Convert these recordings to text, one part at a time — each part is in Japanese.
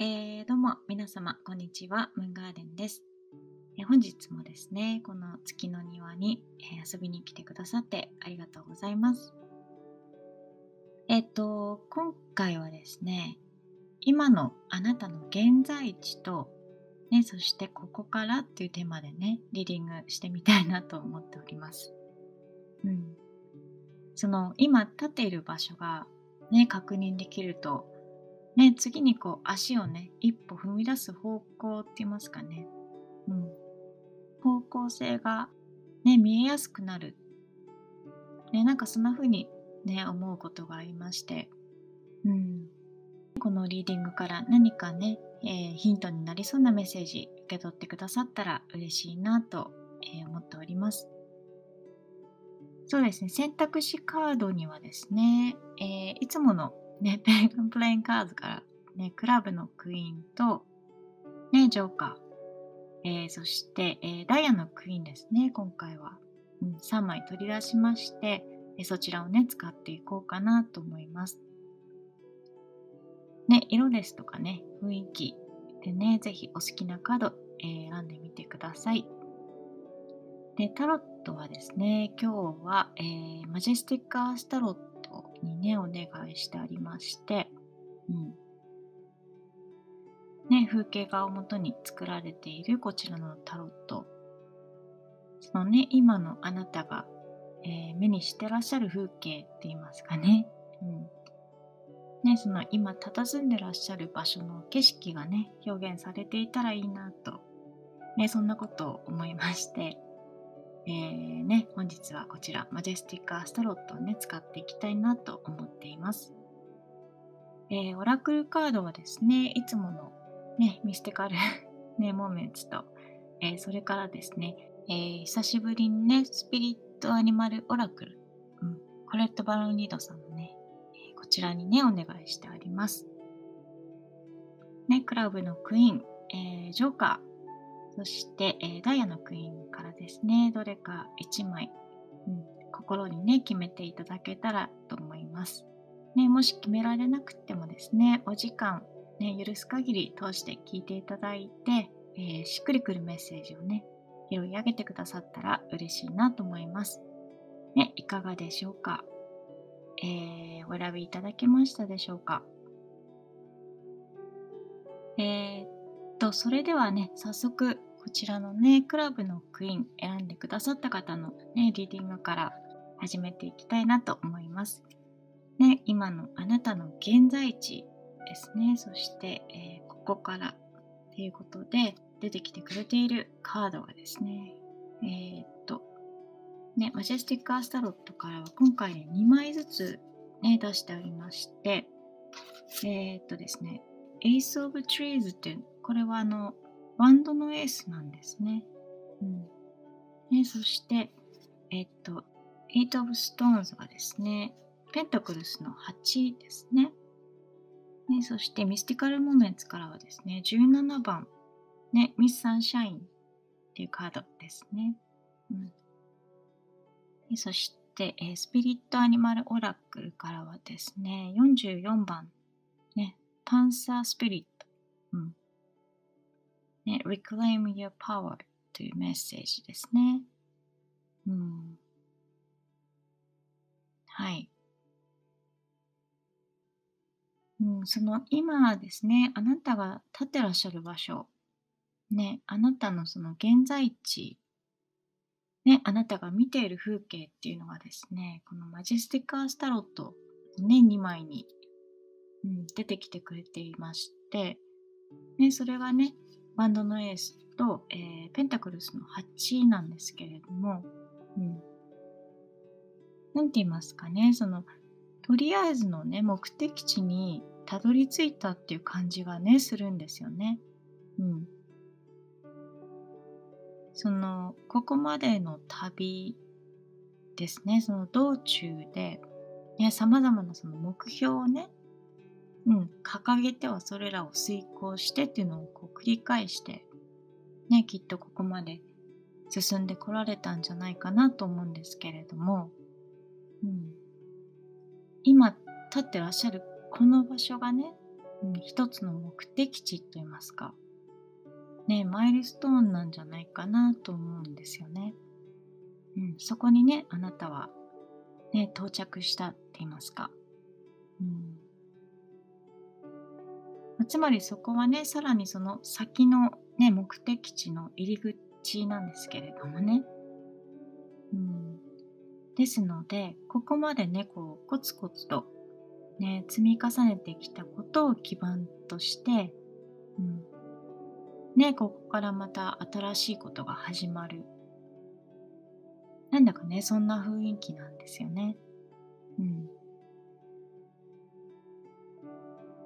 えー、どうも皆様こんにちは。ムーンガーデンです、えー本日もですねこの月の庭に、えー遊びに来てくださってありがとうございます。えっ、と今回はですね今のあなたの現在地とねそしてここからっていうテーマでねリーディングしてみたいなと思っております。うん。その今立っている場所がね確認できるとね、次にこう足をね、一歩踏み出す方向って言いますかね。うん。方向性がね、見えやすくなる。ね、なんかそんな風にね、思うことがありまして。うん。このリーディングから何かね、えーヒントになりそうなメッセージ受け取ってくださったら嬉しいなと、えー思っております。そうですね、選択肢カードにはですね、えーいつものね、ペンプレインカードから、ね、クラブのクイーンと、ね、ジョーカー、えーそして、えーダイヤのクイーンですね、今回は。うん、3枚取り出しまして、えーそちらをね、使っていこうかなと思います。ね、色ですとかね、雰囲気でね、ぜひお好きなカード、えー選んでみてください。で、タロットはですね、今日は、えーマジェスティックアースタロットにね、お願いしてありまして、うん。ね、風景画をもとに作られているこちらのタロット。そのね、今のあなたが、えー目にしてらっしゃる風景って言いますかね。うん。ね、その今佇んでらっしゃる場所の景色がね、表現されていたらいいなと、ね、そんなことを思いまして、えーね、本日はこちら、マジェスティックアストロットをね、使っていきたいなと思っています。えーオラクルカードはですね、いつものね、ミスティカルね、モーメンツと、えーそれからですね、えー久しぶりにね、スピリットアニマルオラクル、うん、コレット・バロンリードさんのね、えこちらにね、お願いしてあります。ね、クラブのクイーン、えジョーカー、そして、えーダイヤのクイーンからですね、どれか1枚、うん、心にね、決めていただけたらと思います。ね、もし決められなくてもですね、お時間、ね、許す限り通して聞いていただいて、えーしっくりくるメッセージをね、拾い上げてくださったら嬉しいなと思います。ね、いかがでしょうか、えーお選びいただけましたでしょうか？えーと、それではね、早速、こちらのね、クラブのクイーン選んでくださった方のね、リーディングから始めていきたいなと思います。ね、今のあなたの現在地ですね、そして、えーここからということで出てきてくれているカードがですね、えーっと、ね、マジェスティックアスタロットからは今回ね、2枚ずつね、出してありまして、えーっとですね、Ace of Trees って、これはあの、ワンドのエースなんですね。うん。ね、そして、えっと、Eight of Stones がですね、ペンタクルスの8ですね。ね、そしてミスティカルモメンツからはですね、17番、ね、ミス・サンシャインっていうカードですね。うん。でそして、えスピリット・アニマル・オラクルからはですね、44番、パンサー・スピリット。うん。ね、Reclaim Your Power というメッセージですね。うん。はい。うん、その今ですね、あなたが立ってらっしゃる場所、ね、あなたのその現在地、ね、あなたが見ている風景っていうのがですね、このマジェスティックアースタロットのね、2枚に、うん、出てきてくれていまして、ね、それがね、バンドのエースと、えーペンタクルスの8なんですけれども、うん。なんて言いますかね、その、とりあえずのね、目的地にたどり着いたっていう感じがね、するんですよね。うん。その、ここまでの旅ですね、その道中で、ね、様々なその目標をね、うん、掲げてはそれらを遂行してっていうのをこう繰り返して、ね、きっとここまで進んでこられたんじゃないかなと思うんですけれども、うん、今立ってらっしゃるこの場所がね、うん、一つの目的地といいますか、ね、マイルストーンなんじゃないかなと思うんですよね。うん、そこにね、あなたは、ね、到着したって言いますか。つまりそこはね、さらにその先の、ね、目的地の入り口なんですけれどもね。うん、ですので、ここまでね、こう、コツコツと、ね、積み重ねてきたことを基盤として、うん、ね、ここからまた新しいことが始まる。なんだかね、そんな雰囲気なんですよね。うん。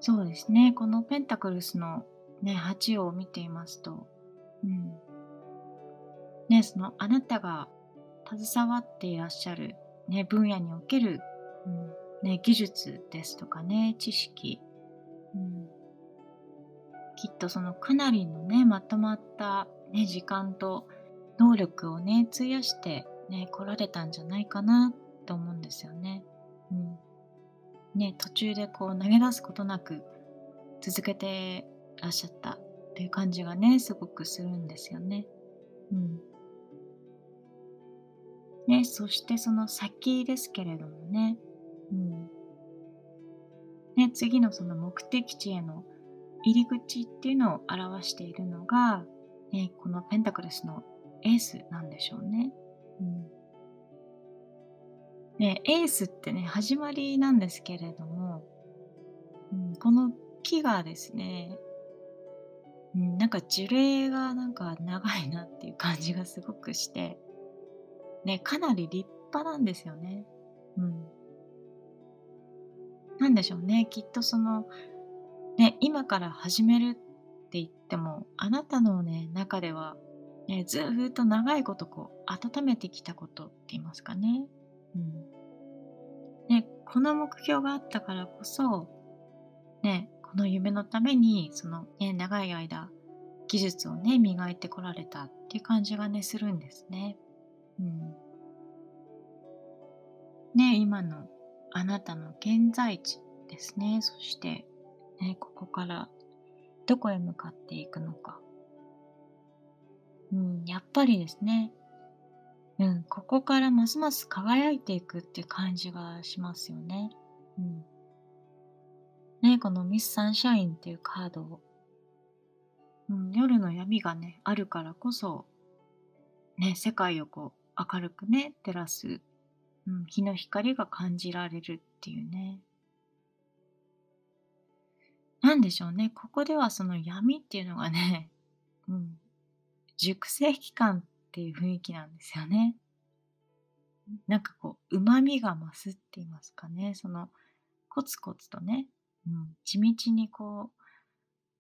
そうですね。このペンタクルスのね、8を見ていますと、うん。ね、そのあなたが携わっていらっしゃる、ね、分野における、うんね、技術ですとかね、知識、うん、きっとそのかなりのね、まとまった、ね、時間と能力をね、費やしてね、来られたんじゃないかなと思うんですよね。うんね、途中でこう投げ出すことなく続けてらっしゃったっていう感じがね、すごくするんですよね。うん。ね、そしてその先ですけれどもね、うん。ね、次のその目的地への入り口っていうのを表しているのが、ね、このペンタクルスのエースなんでしょうね。うんね、エースってね、始まりなんですけれども、うん、この木がですね、うん、なんか樹齢がなんか長いなっていう感じがすごくして、ね、かなり立派なんですよね。うん。なんでしょうね、きっとその、ね、今から始めるって言っても、あなたのね、中では、ね、ずっと長いことこう、温めてきたことって言いますかね。うん。ね、この目標があったからこそ、ね、この夢のために、そのね、長い間、技術をね、磨いてこられたっていう感じがね、するんですね。うん。ね、今のあなたの現在地ですね。そして、ね、ここからどこへ向かっていくのか。うん、やっぱりですね、うん、ここからますます輝いていくって感じがしますよね。うん。ね、このミス・サンシャインっていうカードを、うん、夜の闇がね、あるからこそ、ね、世界をこう明るくね、照らす、うん、日の光が感じられるっていうね。なんでしょうね、ここではその闇っていうのがね、うん、熟成期間っていう雰囲気なんですよね。なんかこう、旨味が増すって言いますかね。その、コツコツとね、うん、地道にこ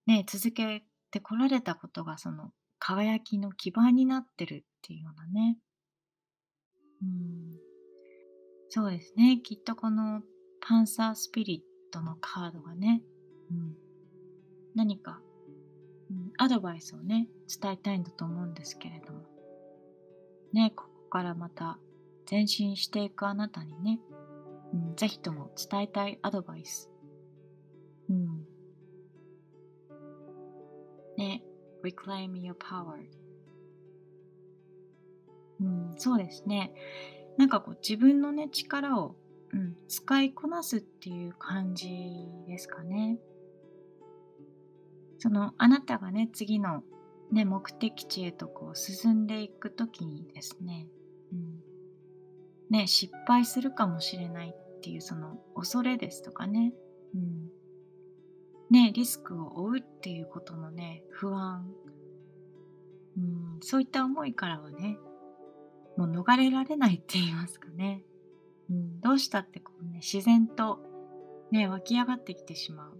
う、ね、続けてこられたことが、その、輝きの基盤になってるっていうようなね。うん、そうですね。きっとこのパンサースピリットのカードがね、うん、何か、うん、アドバイスをね、伝えたいんだと思うんですけれども。ね、ここからまた前進していくあなたにね、うん、ぜひとも伝えたいアドバイス。うん。ね、reclaim your power。うん、そうですね。なんかこう自分のね、力を、うん、使いこなすっていう感じですかね。そのあなたがね、次のね、目的地へとこう進んでいくときにですね、うん、ね、失敗するかもしれないっていうその恐れですとかね、うん、ね、リスクを負うっていうことのね、不安、うん、そういった思いからはね、もう逃れられないって言いますかね、うん、どうしたってこうね、自然とね、湧き上がってきてしまう。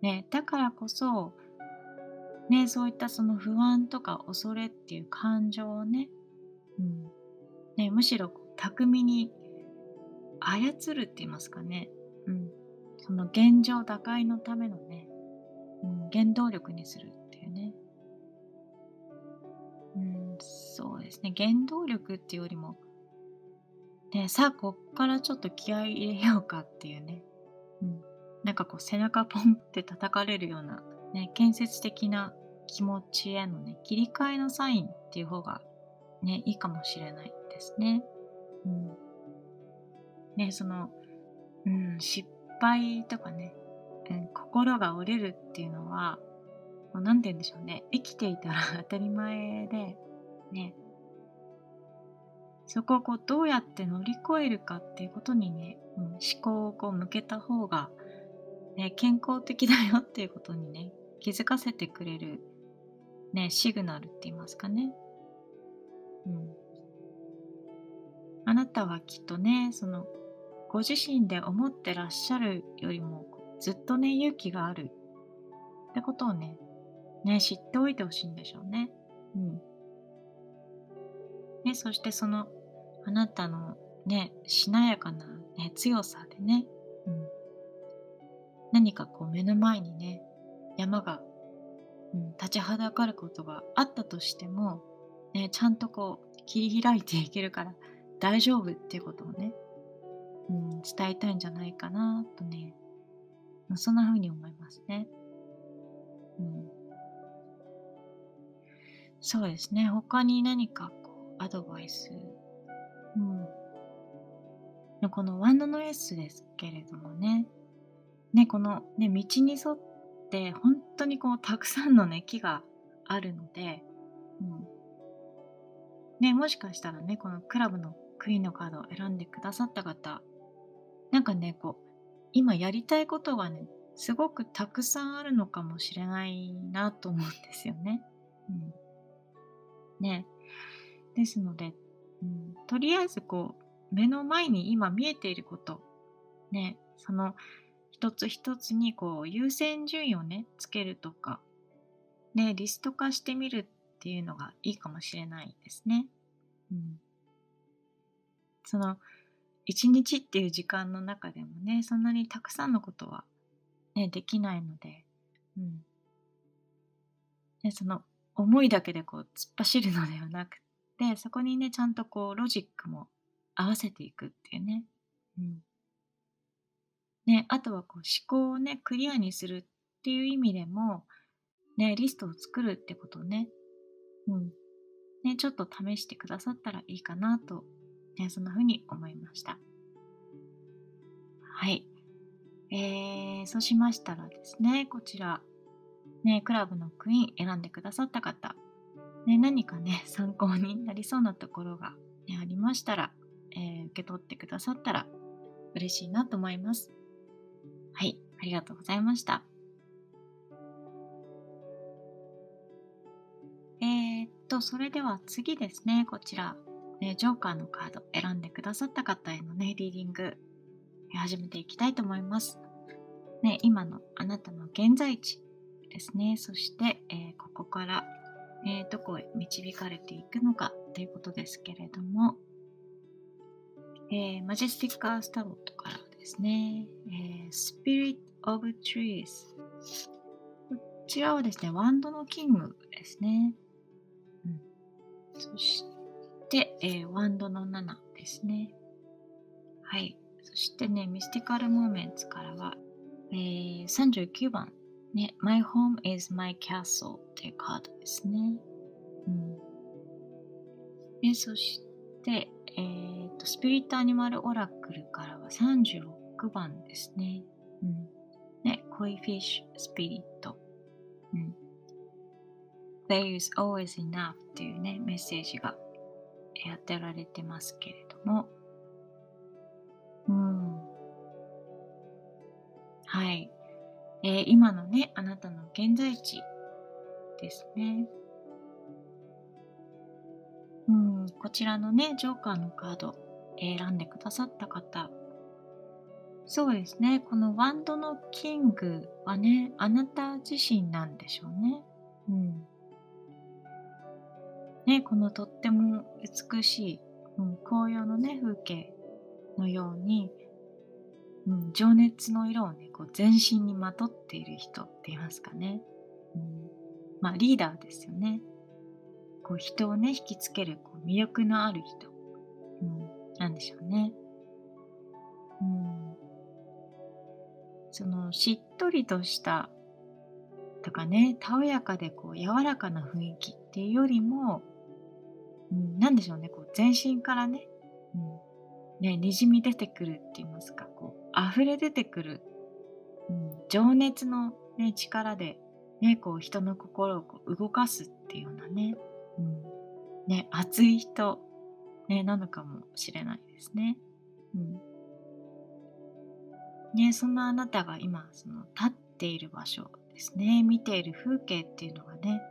ね、だからこそ、ね、そういったその不安とか恐れっていう感情をね、うん。ねむしろ巧みに操るって言いますかね、うん、その現状打開のためのね、うん、原動力にするっていうね、うん、そうですね、原動力っていうよりも、ね、さあ、こっからちょっと気合い入れようかっていうね、うん、なんかこう背中ポンって叩かれるような、ね、建設的な気持ちへのね、切り替えのサインっていう方がね、いいかもしれないですね。うん。ね、その、うん、失敗とかね、うん、心が折れるっていうのは、何て言うんでしょうね、生きていたら 当たり前で、ね、そこをこうどうやって乗り越えるかっていうことにね、うん、思考をこう向けた方が、ね、健康的だよっていうことにね、気づかせてくれる、ね、シグナルって言いますかね。うん。あなたはきっとね、その、ご自身で思ってらっしゃるよりも、ずっとね、勇気があるってことをね、ね、知っておいてほしいんでしょうね。うん。ね、そしてそのあなたのね、しなやかな、ね、強さでね、うん、何かこう目の前にね、山が、うん、立ちはだかることがあったとしても、ね、ちゃんとこう切り開いていけるから大丈夫っていうことをね、うん、伝えたいんじゃないかなとね、そんな風に思いますね。うん、そうですね。他に何かこうアドバイスうん。このワンドのエースですけれどもね、ね、この、ね、道に沿って本当にこうたくさんのね、木があるので、うん。ね、もしかしたらね、このクラブのクイーンのカードを選んでくださった方、なんかね、こう、今やりたいことがね、すごくたくさんあるのかもしれないなと思うんですよね。うん。ね。ですので、うん、とりあえずこう目の前に今見えていることねその一つ一つにこう優先順位をねつけるとかねリスト化してみるっていうのがいいかもしれないですね。うん、その一日っていう時間の中でもねそんなにたくさんのことは、ね、できないので、うんね、その思いだけでこう突っ走るのではなくで、そこにね、ちゃんとこう、ロジックも合わせていくっていうね。うん。ね、あとはこう、思考をね、クリアにするっていう意味でも、ね、リストを作るってことをね、うん。ね、ちょっと試してくださったらいいかなと、ね、そんな風に思いました。はい。えー、そうしましたらですね、こちら、ね、クラブのクイーン選んでくださった方、ね、何かね、参考になりそうなところが、ね、ありましたら、えー、受け取ってくださったら嬉しいなと思います。はい、ありがとうございました。えー、っと、それでは次ですね、こちら、ね、ジョーカーのカード。選んでくださった方へのね、リーディング、始めていきたいと思います。ね、今のあなたの現在地。ですね、そして、えー、ここからえー、どこへ導かれていくのか。ということですけれども、えー、マジェスティックアースタロットからですね、えー、Spirit of Trees こちらはですね、ワンドのキングですね。うん、そして、えー、ワンドの7ですね。はい。そしてね、ミスティカルモーメンツからは、えー、39番ね、My home is my castle っていうカードですね。うん。で、そして、えー、と、スピリットアニマルオラクルからは36番ですね。うん。ね、コイフィッシュスピリット。うん。There is always enough っていうね、メッセージがやってられてますけれども。うん。はい。えー、今のね、あなたの現在地ですね。うん、こちらのね、ジョーカーのカード、選んでくださった方。そうですね、このワンドのキングはね、あなた自身なんでしょうね。うん。ね、このとっても美しい、うん、紅葉のね、風景のように、うん、情熱の色をね、こう全身にまとっている人って言いますかね。うん、まあリーダーですよね。こう人をね、引きつけるこう魅力のある人、うん、なんでしょうね。うん、そのしっとりとしたとかね、たおやかでこう柔らかな雰囲気っていうよりも、うん、なんでしょうね、こう全身からね、うん、ね、にじみ出てくるって言いますか、こう、溢れ出てくる、うん、情熱の、ね、力で、ね、こう人の心をこう動かすっていうようなね、うん、ね、熱い人、ね、なのかもしれないですね。うん。ね、そんなあなたが今、その立っている場所ですね、見ている風景っていうのがね、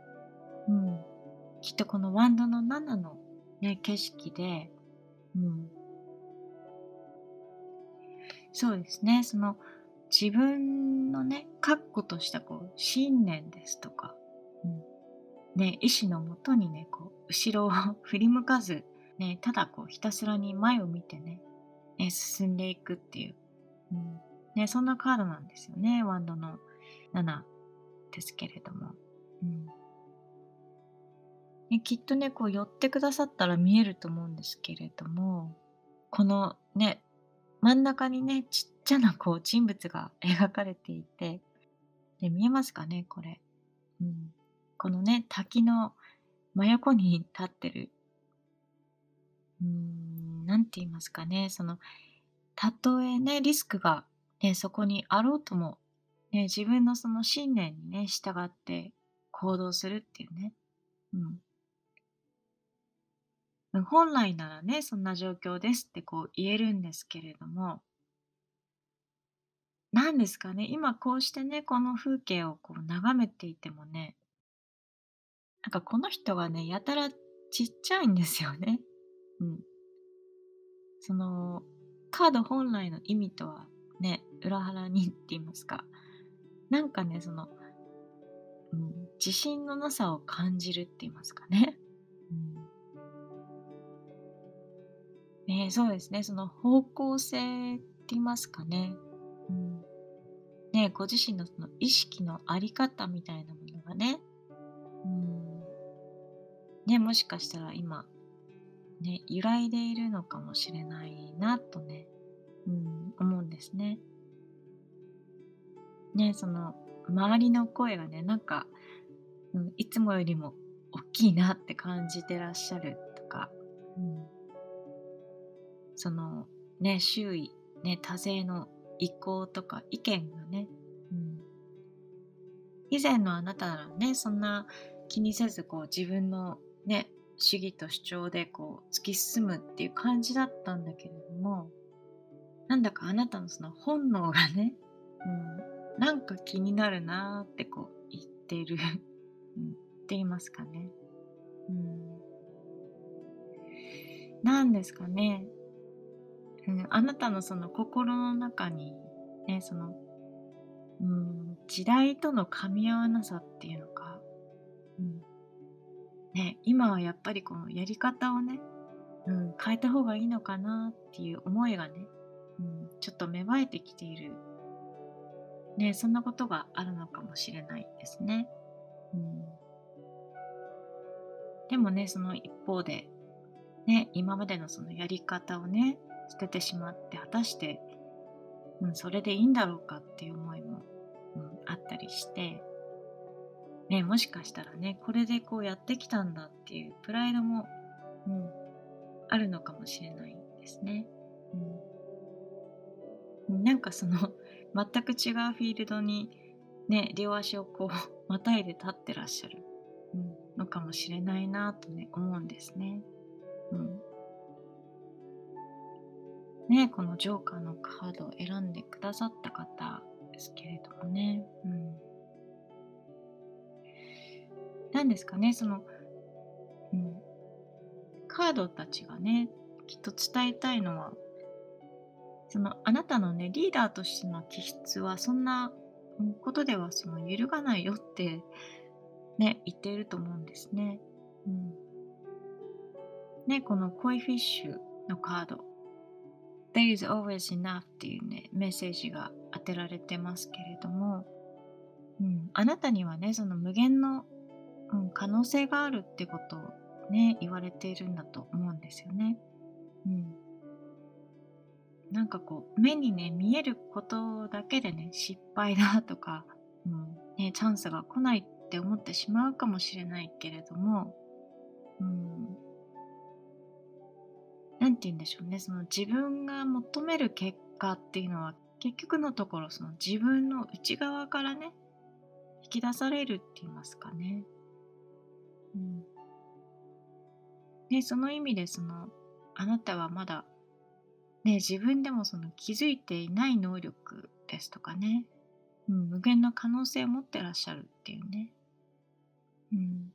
うん、きっとこのワンドの7の、ね、景色で、うん、そうですね、その自分のね、確固としたこう信念ですとか、うん。ね、意志のもとにね、こう後ろを 振り向かず、ね、ただこうひたすらに前を見てね、ね進んでいくっていう、うん。ね、そんなカードなんですよね、ワンドの7ですけれども。うん。ね、きっとね、こう寄ってくださったら見えると思うんですけれども、このね、真ん中にね、ちっちゃなこう人物が描かれていて、で見えますかね、これ。うん、このね、滝の真横に立ってる、うーん、なんて言いますかね、その、たとえね、リスクが、ね、そこにあろうともね、自分のその信念にね、従って行動するっていうね。うん。本来ならね、そんな状況ですってこう言えるんですけれども、何ですかね、今こうしてね、この風景をこう眺めていてもね、なんかこの人がね、やたらちっちゃいんですよね。うん。その、カード本来の意味とはね、裏腹にって言いますか、なんかね、その、うん、自信のなさを感じるって言いますかね。うん、ねそうですね、その方向性って言いますかね。うん、ねご自身のその意識のあり方みたいなものがね、ね、もしかしたら今、ね、揺らいでいるのかもしれないなとね、うん、思うんですね。ね、その周りの声がね、なんか、うん、いつもよりも大きいなって感じてらっしゃるとか、うん、そのね、周囲、ね、多勢の意向とか意見がね、うん、以前のあなたならね、そんな気にせずこう自分のね、主義と主張でこう突き進むっていう感じだったんだけれども、なんだかあなたのその本能がね、うん、なんか気になるなってこう言ってる、うん、って言いますかね。うん。なんですかね。うん、あなたのその心の中に、ね、その、うん、時代との噛み合わなさっていうのか、うん、ね、今はやっぱりこのやり方をね、うん、変えた方がいいのかなっていう思いがね、うん、ちょっと芽生えてきているね、そんなことがあるのかもしれないですね。うん、でもね、その一方で、ね、今までのそのやり方をね、捨ててしまって、果たして、うん、それでいいんだろうかっていう思いも、うん、あったりして、ね、もしかしたらね、これでこうやってきたんだっていうプライドも、うん、あるのかもしれないですね。うん、なんかその 全く違うフィールドにね、両足をこう、またいで立ってらっしゃる、うん、のかもしれないなとね、思うんですね。うん。ね、このジョーカーのカードを選んでくださった方ですけれどもね。うん。何ですかね、その、うん。カードたちがね、きっと伝えたいのは、そのあなたのねリーダーとしての気質はそんなことではその揺るがないよってね言っていると思うんですね。うん、ねこのコイフィッシュのカード。There is always enough っていうねメッセージが当てられてますけれども、うん、あなたにはねその無限の、うん、可能性があるってことをね言われているんだと思うんですよね。うんなんかこう、目にね、見えることだけでね、失敗だとか、うん、ね、チャンスが来ないって思ってしまうかもしれないけれども、うん、なんて言うんでしょうね、その自分が求める結果っていうのは、結局のところ、その自分の内側からね、引き出されるって言いますかね。うん。で、その意味で、その、あなたはまだね、自分でもその気づいていない能力ですとかね、うん、無限の可能性を持ってらっしゃるっていうね。うん。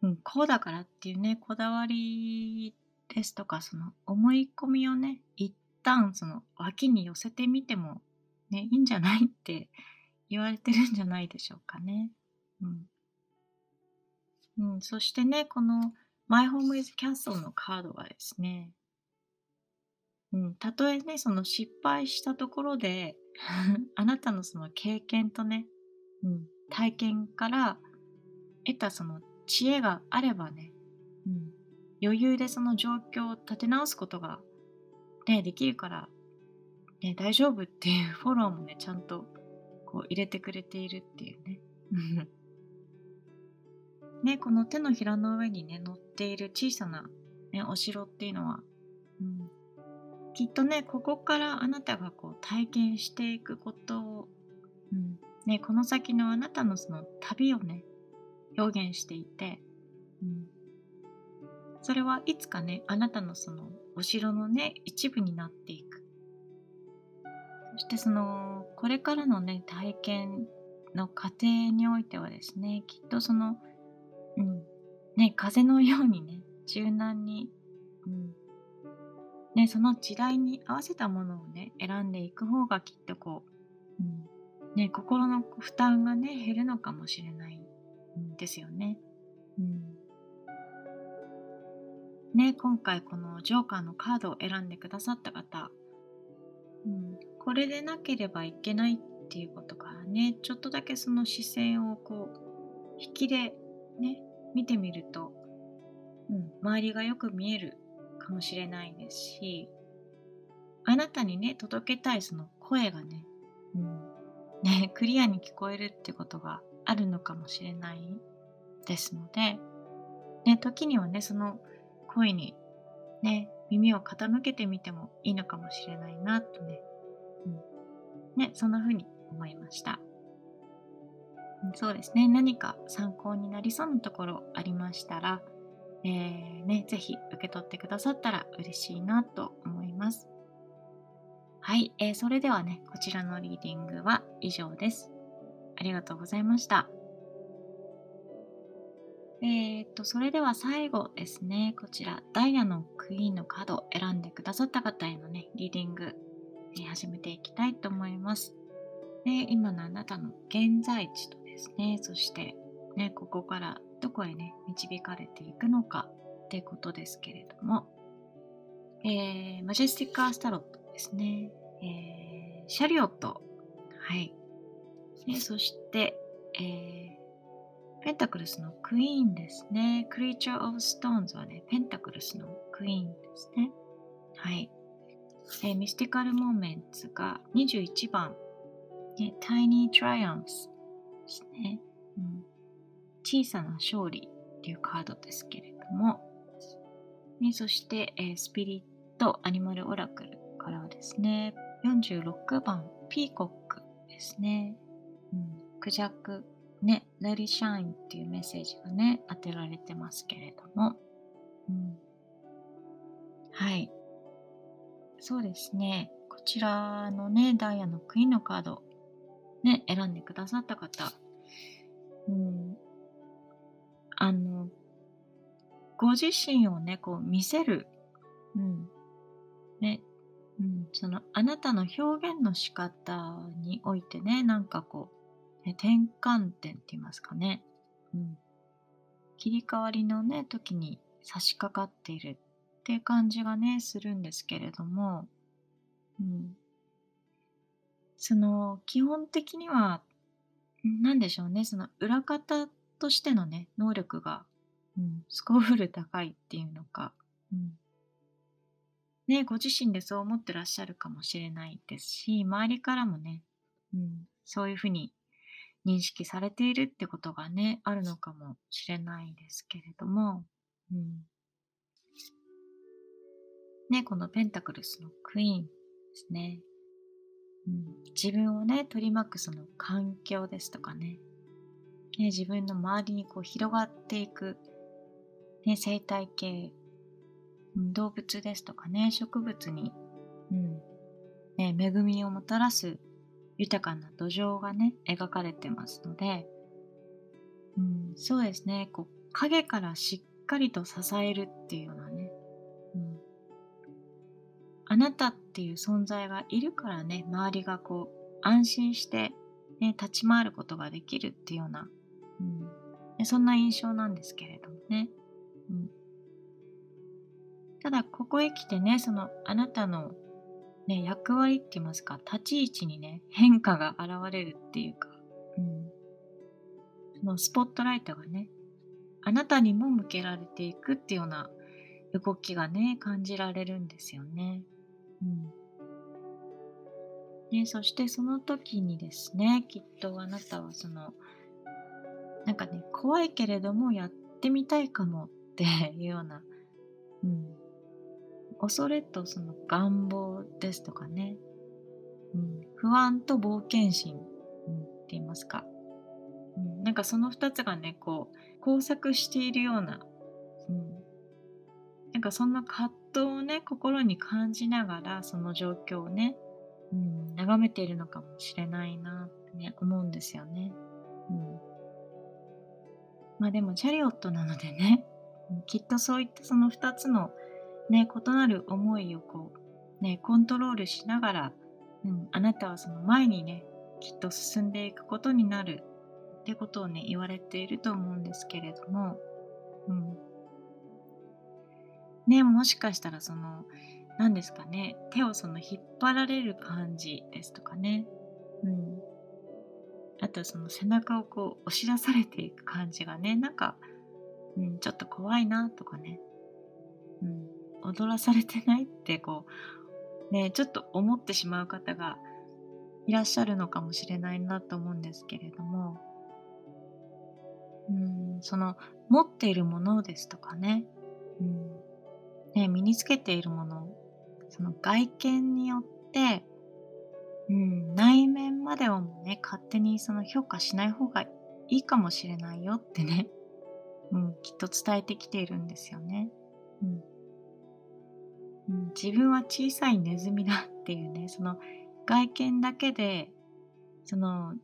うん、こうだからっていうね、こだわりですとか、その思い込みをね、一旦その脇に寄せてみてもね、いいんじゃないって言われてるんじゃないでしょうかね。うん。うん、そしてね、この My Home is Castle のカードはですね、うん、たとえね、その失敗したところで あなたのその経験とね、うん、体験から得たその知恵があればね、うん、余裕でその状況を立て直すことが、ね、できるから、ね、大丈夫っていうフォローもね、ちゃんとこう入れてくれているっていうね。ね、この手のひらの上にね、乗っている小さな、ね、お城っていうのは、うん、きっとね、ここからあなたがこう体験していくことを、うん。ね、この先のあなたのその旅をね、表現していて、うん、それはいつかね、あなたのそのお城のね、一部になっていく。そしてその、これからのね、体験の過程においてはですね、きっとその、うん、ね、風のようにね、柔軟に、うん、ね、その時代に合わせたものをね、選んでいく方がきっとこう、うん、ね、心の負担がね、減るのかもしれないんですよね。うん。ね、今回このジョーカーのカードを選んでくださった方、うん、これでなければいけないっていうことからね、ちょっとだけその視線をこう、引きでね、見てみると、うん、周りがよく見えるかもしれないですし、あなたにね、届けたいその声がね、うん、ね、クリアに聞こえるってことがあるのかもしれないですので、ね、時にはね、その声にね、耳を傾けてみてもいいのかもしれないなとね、うん、ね、そんな風に思いました。そうですね、何か参考になりそうなところありましたら、えー、ね、ぜひ受け取ってくださったら嬉しいなと思います。はい、えー、それではね、こちらのリーディングは以上です。ありがとうございました。えー、っと、それでは最後ですね、こちら、ダイヤのクイーンのカードを選んでくださった方へのね、リーディング、え、始めていきたいと思います。で今のあなたの現在地とですね、そしてね、ここからどこへね、導かれていくのかってことですけれども、えー、 Majestic Earth Tarot ですね、えー、 Chariot、はい。ね、そして、えー、ペンタクルスのクイーンですね。 Creature of Stones はね、ペンタクルスのクイーンですね。はい。えー、ミスティカル・モーメンツが21番、ね、タイニー・トライアンスですね。うん小さな勝利っていうカードですけれども、ね、そして、えー、スピリットアニマルオラクルからはですね、46番ピーコックですね。うん、クジャク、ね、レリシャインっていうメッセージがね、当てられてますけれども、うん、はい。そうですね。こちらのね、ダイヤのクイーンのカード、ね、選んでくださった方、うん、あの、ご自身をね、こう見せる、うん、ね、うん、そのあなたの表現の仕方においてね、なんかこう、ね、転換点って言いますかね、うん、切り替わりのね、時に差し掛かっているっていう感じがね、するんですけれども、うん、その基本的には、何でしょうね、その裏方としてのね、能力が、うん、すこぶる高いっていうのか、うん。ね、ご自身でそう思ってらっしゃるかもしれないですし、周りからもね、うん、そういうふうに認識されているってことがね、あるのかもしれないですけれども、うん。ね、このペンタクルスのクイーンですね。自分をね、取り巻くその環境ですとかね、ね自分の周りにこう広がっていく、ね、生態系、動物ですとかね、植物に、うん。ね、恵みをもたらす豊かな土壌がね、描かれてますので、うん、そうですね、こう影からしっかりと支えるっていうようなね、あなたっていう存在がいるからね、周りがこう安心して、ね、立ち回ることができるっていうような、うん、そんな印象なんですけれどもね。うん、ただ、ここへ来てね、そのあなたのね、役割って言いますか、立ち位置にね、変化が現れるっていうか、うん。そのスポットライトがね、あなたにも向けられていくっていうような動きがね、感じられるんですよね。うん。ね、そしてその時にですね、きっとあなたはその、なんかね、怖いけれどもやってみたいかもっていうような、うん、恐れとその願望ですとかね、うん、不安と冒険心、うん、って言いますか、うん、なんかその2つがねこう交錯しているような、うん、なんかそんな葛をね心に感じながらその状況をね、うん、眺めているのかもしれないなってね思うんですよね。うん、まあでもチャリオットなのでねきっとそういったその2つのね、異なる思いをこう、ね、コントロールしながら、うん、あなたはその前にね、きっと進んでいくことになるってことをね、言われていると思うんですけれども、うん。ね、もしかしたらその、何ですかね、手をその引っ張られる感じですとかね、うん。あとその背中をこう押し出されていく感じがね、なんか、うん、ちょっと怖いなとかね、うん。踊らされてないってこうねちょっと思ってしまう方がいらっしゃるのかもしれないなと思うんですけれども。うんその持っているものですとかね,、うん。ね身につけているものその外見によってうん、内面まではもね勝手にその評価しない方がいいかもしれないよってね、うん、きっと伝えてきているんですよね。うんうん、自分は小さいネズミだっていうねその外見だけでその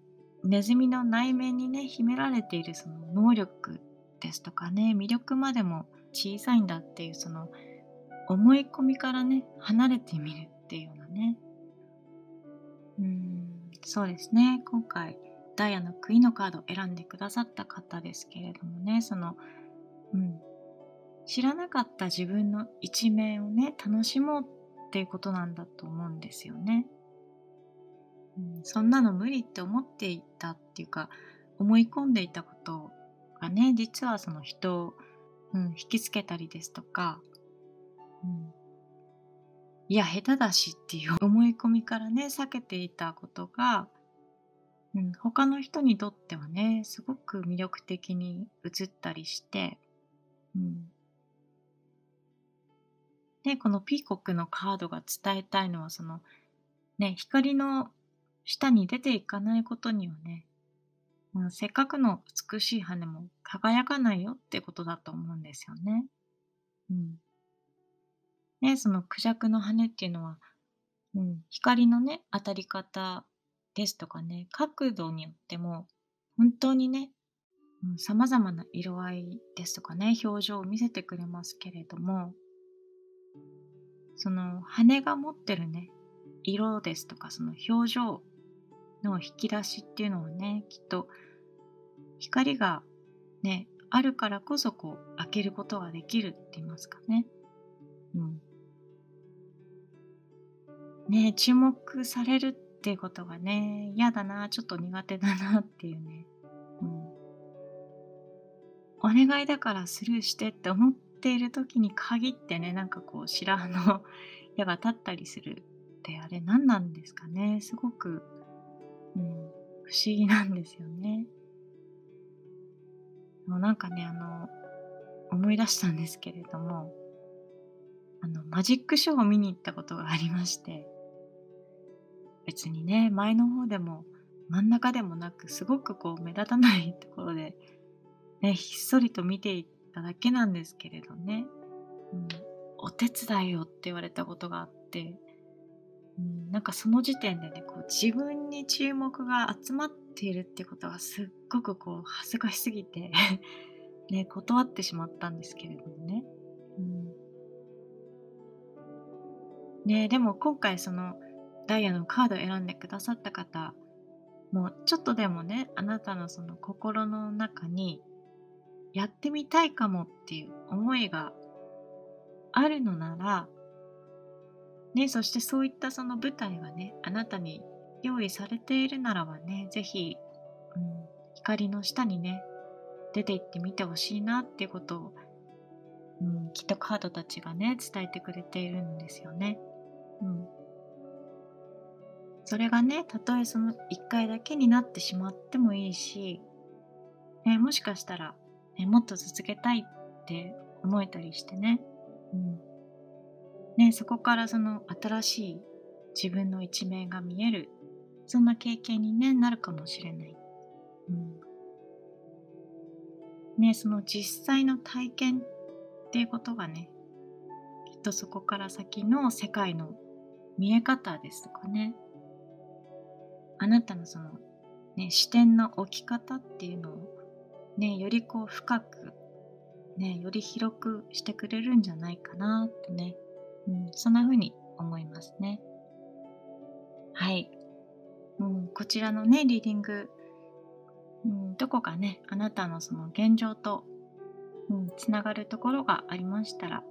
ネズミの内面にね秘められているその能力ですとかね魅力までも小さいんだっていうその思い込みからね離れてみるっていうようなねうんそうですね今回ダイヤのクイのカードを選んでくださった方ですけれどもねそのうん知らなかった自分の一面をね楽しもうっていうことなんだと思うんですよね。うん、そんなの無理って思っていたっていうか思い込んでいたことがね実はその人を、うん、引きつけたりですとか、いや下手だしっていう思い込みからね避けていたことが、うん、他の人にとってはねすごく魅力的に映ったりして、うん、で、このピーコックのカードが伝えたいのは、その、ね、光の下に出ていかないことにはね、まあ、せっかくの美しい羽も輝かないよってことだと思うんですよね。うん。ね、そのクジャクの羽っていうのは、うん、光のね、当たり方ですとかね、角度によっても、本当にね、さまざまな色合いですとかね、表情を見せてくれますけれども、その羽が持ってるね色ですとかその表情の引き出しっていうのはねきっと光がねあるからこそこう開けることができるって言いますかね。うん。ね注目されるっていうことがね嫌だなちょっと苦手だなっていうね。うん。お願いだからスルーしてって思っている時に限ってねなんかこう白羽の 矢が立ったりするってあれ何なんですかねすごく、うん、不思議なんですよね。もうなんかねあの思い出したんですけれどもあのマジックショーを見に行ったことがありまして別にね前の方でも真ん中でもなくすごくこう目立たないところで、ね、ひっそりと見ていただけなんですけれどね、うん、お手伝いよって言われたことがあって、うん、なんかその時点でねこう自分に注目が集まっているってことがすっごくこう恥ずかしすぎて ね、断ってしまったんですけれどもね。うん、ねでも今回そのダイヤのカードを選んでくださった方もうちょっとでもねあなたのその心の中にやってみたいかもっていう思いがあるのなら、ね、そしてそういったその舞台がねあなたに用意されているならばね是非、うん、光の下にね出て行ってみてほしいなっていうことを、うん、きっとカードたちがね伝えてくれているんですよね。うんそれがねたとえその1回だけになってしまってもいいし、ね、もしかしたら、ね、もっと続けたいって思えたりしてね,、うん。ねそこからその新しい自分の一面が見える。そんな経験に、ね、なるかもしれない。うん。ね、その実際の体験っていうことがねきっとそこから先の世界の見え方ですとかね。あなたのその、ね、視点の置き方っていうのを、ね、よりこう深く、ね、より広くしてくれるんじゃないかなとね、うん、そんな風に思いますね。はい。うん、こちらのね、リーディング、うん、どこかね、あなたのその現状と、うん、つながるところがありましたら、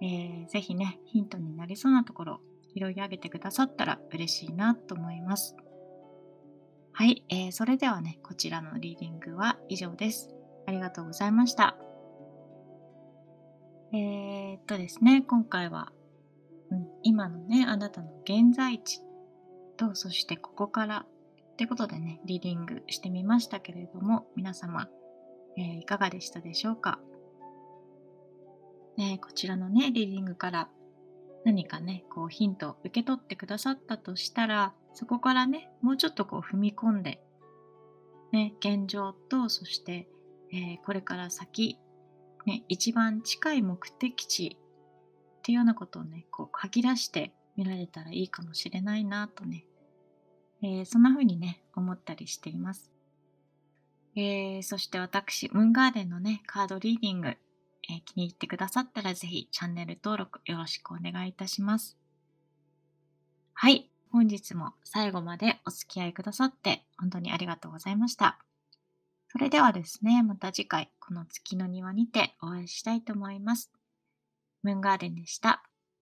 えー、ぜひね、ヒントになりそうなところ、拾い上げてくださったら嬉しいなと思います。はい、えー、それではね、こちらのリーディングは以上です。ありがとうございました。えー、っとですね、今回は、うん、今のね、あなたの現在地と、そしてここからってことでね、リーディングしてみましたけれども、皆様、えー、いかがでしたでしょうか、えこちらのね、リーディングから何かね、こうヒントを受け取ってくださったとしたら、そこからね、もうちょっとこう踏み込んで、ね、現状と、そして、えー、これから先、ね、一番近い目的地っていうようなことをね、こう書き出してみられたらいいかもしれないなとね、えー、そんな風にね、思ったりしています。えー、そして私、ムーンガーデンのね、カードリーディング、え、気に入ってくださったらぜひチャンネル登録よろしくお願いいたします。はい。本日も最後までお付き合いくださって本当にありがとうございました。それではですね、また次回この月の庭にてお会いしたいと思います。ムーンガーデンでした。